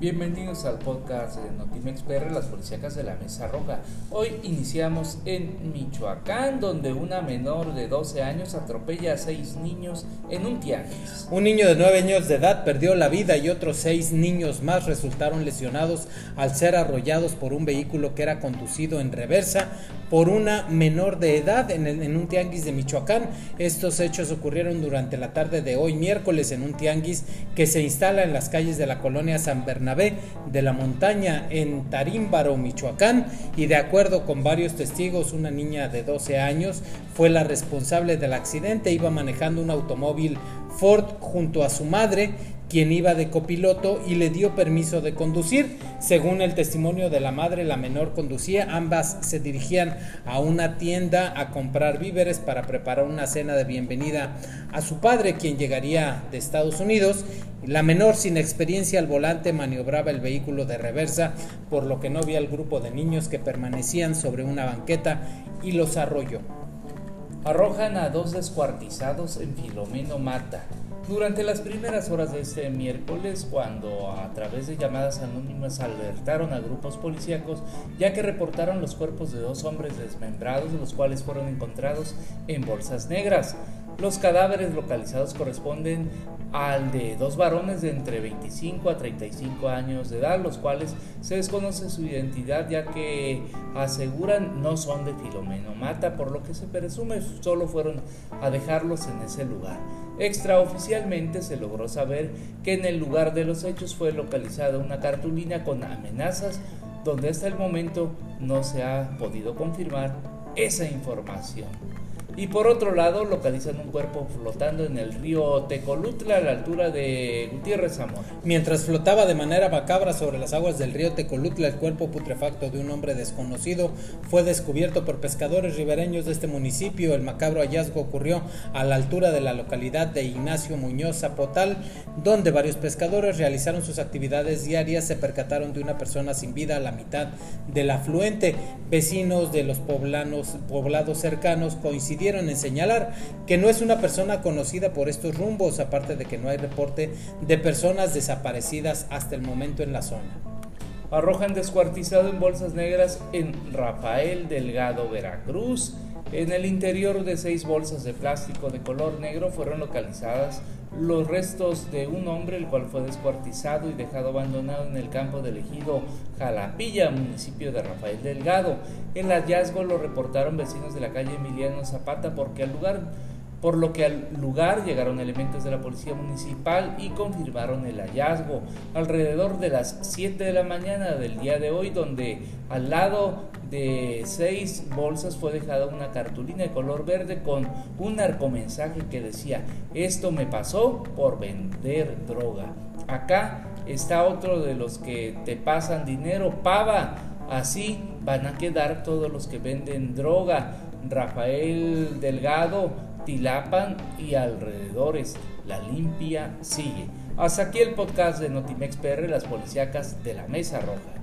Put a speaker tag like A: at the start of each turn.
A: Bienvenidos al podcast de Notimex PR, las policíacas de la Mesa Roja. Hoy iniciamos en Michoacán, donde una menor de 12 años atropella a seis niños en un tianguis.
B: Un niño de 9 años de edad perdió la vida y otros seis niños más resultaron lesionados al ser arrollados por un vehículo que era conducido en reversa por una menor de edad en, en un tianguis de Michoacán. Estos hechos ocurrieron durante la tarde de hoy miércoles en un tianguis que se instala en las calles de la colonia San Bernardo de la Montaña en Tarímbaro, Michoacán, y de acuerdo con varios testigos, una niña de 12 años fue la responsable del accidente, iba manejando un automóvil Ford junto a su madre, quien iba de copiloto y le dio permiso de conducir. Según el testimonio de la madre, la menor conducía, ambas se dirigían a una tienda a comprar víveres para preparar una cena de bienvenida a su padre, quien llegaría de Estados Unidos. La menor, sin experiencia al volante, maniobraba el vehículo de reversa, por lo que no vio al grupo de niños que permanecían sobre una banqueta y los arrolló.
A: Arrojan a dos descuartizados en Filomeno Mata. Durante las primeras horas de este miércoles, cuando a través de llamadas anónimas alertaron a grupos policíacos, ya que reportaron los cuerpos de dos hombres desmembrados, los cuales fueron encontrados en bolsas negras. Los cadáveres localizados corresponden al de dos varones de entre 25 a 35 años de edad, los cuales se desconoce su identidad ya que aseguran no son de Filomeno Mata, por lo que se presume solo fueron a dejarlos en ese lugar. Extraoficialmente se logró saber que en el lugar de los hechos fue localizada una cartulina con amenazas donde hasta el momento no se ha podido confirmar esa información. Y por otro lado, localizan un cuerpo flotando en el río Tecolutla a la altura de Gutiérrez Zamora.
B: Mientras flotaba de manera macabra sobre las aguas del río Tecolutla, el cuerpo putrefacto de un hombre desconocido fue descubierto por pescadores ribereños de este municipio. El macabro hallazgo ocurrió a la altura de la localidad de Ignacio Muñoz Zapotal, donde varios pescadores realizaron sus actividades diarias. Se percataron de una persona sin vida a la mitad del afluente. Vecinos de los poblanos, poblados cercanos coincidieron en señalar que no es una persona conocida por estos rumbos, aparte de que no hay reporte de personas desaparecidas hasta el momento en la zona.
A: Arrojan descuartizado en bolsas negras en Rafael Delgado, Veracruz. En el interior de seis bolsas de plástico de color negro fueron localizadas los restos de un hombre el cual fue descuartizado y dejado abandonado en el campo del ejido Jalapilla, municipio de Rafael Delgado. El hallazgo lo reportaron vecinos de la calle Emiliano Zapata porque al lugar por lo que al lugar llegaron elementos de la policía municipal y confirmaron el hallazgo alrededor de las 7 de la mañana del día de hoy, donde al lado de seis bolsas fue dejada una cartulina de color verde con un narcomensaje que decía, esto me pasó por vender droga. Acá está otro de los que te pasan dinero, pava. Así van a quedar todos los que venden droga. Rafael Delgado Tilapan y alrededores. La limpia sigue. Hasta aquí el podcast de Notimex PR, las policíacas de la Mesa Roja.